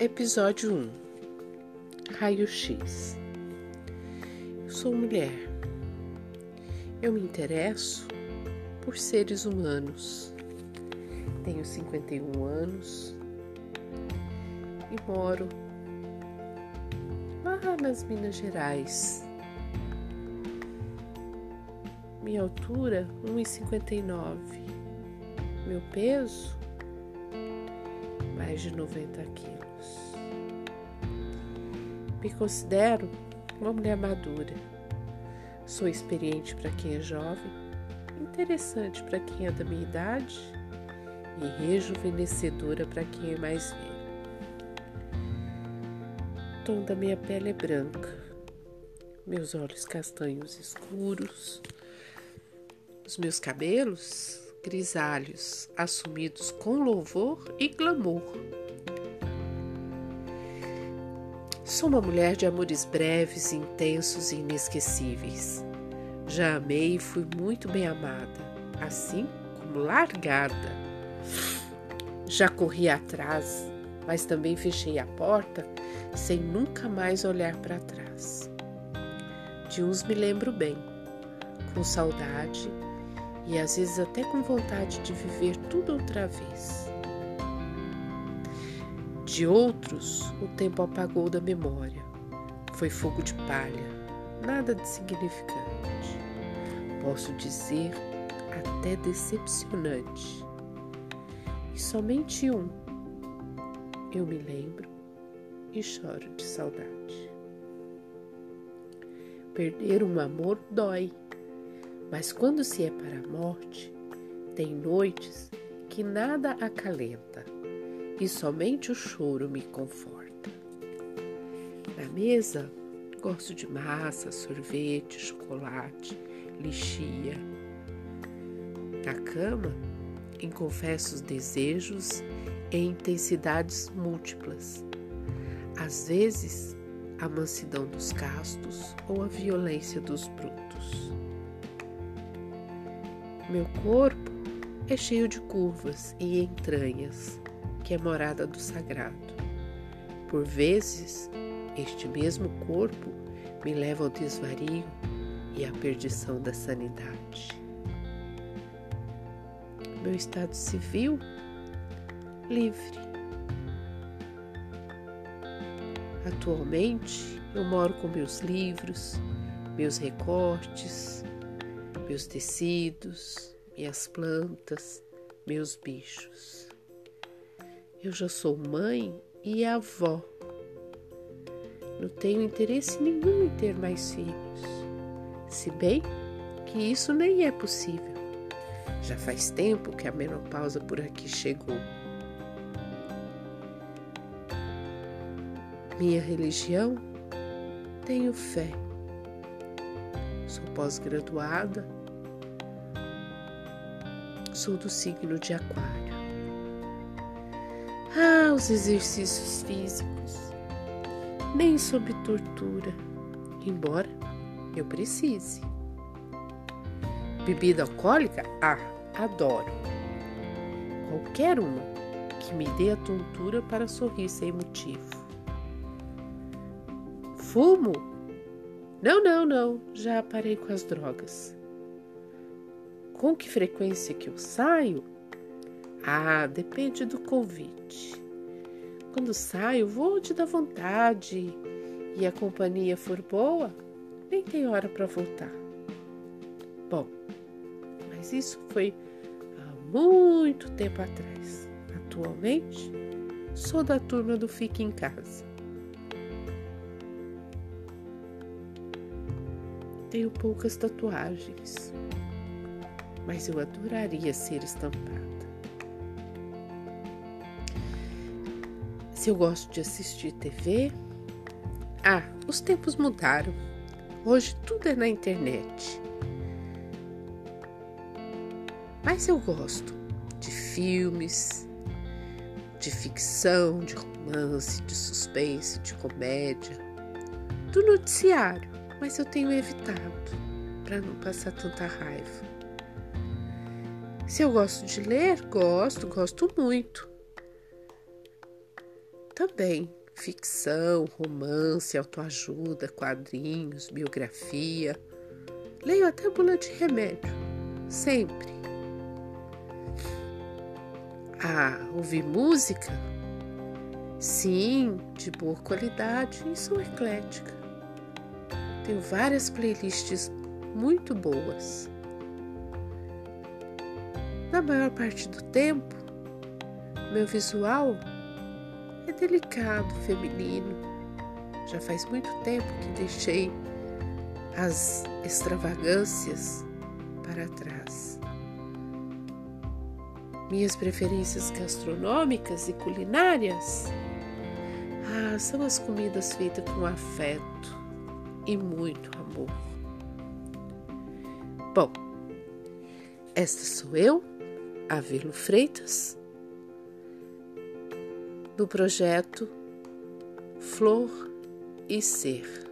Episódio 1 Raio-X Eu sou mulher. Eu me interesso por seres humanos. Tenho 51 anos e moro lá nas Minas Gerais. Minha altura 1,59. Meu peso mais de 90 quilos. Me considero uma mulher madura. Sou experiente para quem é jovem, interessante para quem é da minha idade e rejuvenescedora para quem é mais velho. O tom da minha pele é branca, meus olhos castanhos escuros, os meus cabelos grisalhos, assumidos com louvor e glamour. Sou uma mulher de amores breves, intensos e inesquecíveis. Já amei e fui muito bem amada, assim como largada. Já corri atrás, mas também fechei a porta sem nunca mais olhar para trás. De uns me lembro bem, com saudade e às vezes até com vontade de viver tudo outra vez. De outros, o tempo apagou da memória. Foi fogo de palha, nada de significante. Posso dizer até decepcionante. E somente um eu me lembro e choro de saudade. Perder um amor dói mas quando se é para a morte, tem noites que nada acalenta e somente o choro me conforta. Na mesa, gosto de massa, sorvete, chocolate, lixia. Na cama, confessos desejos em intensidades múltiplas. Às vezes, a mansidão dos castos ou a violência dos brutos. Meu corpo é cheio de curvas e entranhas, que é morada do sagrado. Por vezes, este mesmo corpo me leva ao desvario e à perdição da sanidade. Meu estado civil, livre. Atualmente, eu moro com meus livros, meus recortes, meus tecidos, minhas plantas, meus bichos. Eu já sou mãe e avó. Não tenho interesse nenhum em ter mais filhos, se bem que isso nem é possível. Já faz tempo que a menopausa por aqui chegou. Minha religião? Tenho fé. Sou pós-graduada Sou do signo de Aquário. Ah, os exercícios físicos. Nem sob tortura, embora eu precise. Bebida alcoólica? Ah, adoro. Qualquer uma que me dê a tontura para sorrir sem motivo. Fumo? Não, não, não, já parei com as drogas. Com que frequência que eu saio? Ah, depende do convite. Quando saio, vou te dar vontade e a companhia for boa, nem tem hora para voltar. Bom, mas isso foi há muito tempo atrás. Atualmente, sou da turma do Fique em Casa. Tenho poucas tatuagens mas eu adoraria ser estampada. Se eu gosto de assistir TV, ah, os tempos mudaram. Hoje tudo é na internet. Mas eu gosto de filmes, de ficção, de romance, de suspense, de comédia, do noticiário, mas eu tenho evitado para não passar tanta raiva. Se eu gosto de ler, gosto, gosto muito. também ficção, romance, autoajuda, quadrinhos, biografia. Leio até bula de remédio, sempre. Ah, ouvir música? Sim, de boa qualidade e sou eclética. Tenho várias playlists muito boas. Na maior parte do tempo, meu visual é delicado, feminino. Já faz muito tempo que deixei as extravagâncias para trás. Minhas preferências gastronômicas e culinárias ah, são as comidas feitas com afeto e muito amor. Bom, esta sou eu, Avelo Freitas do projeto Flor e Ser.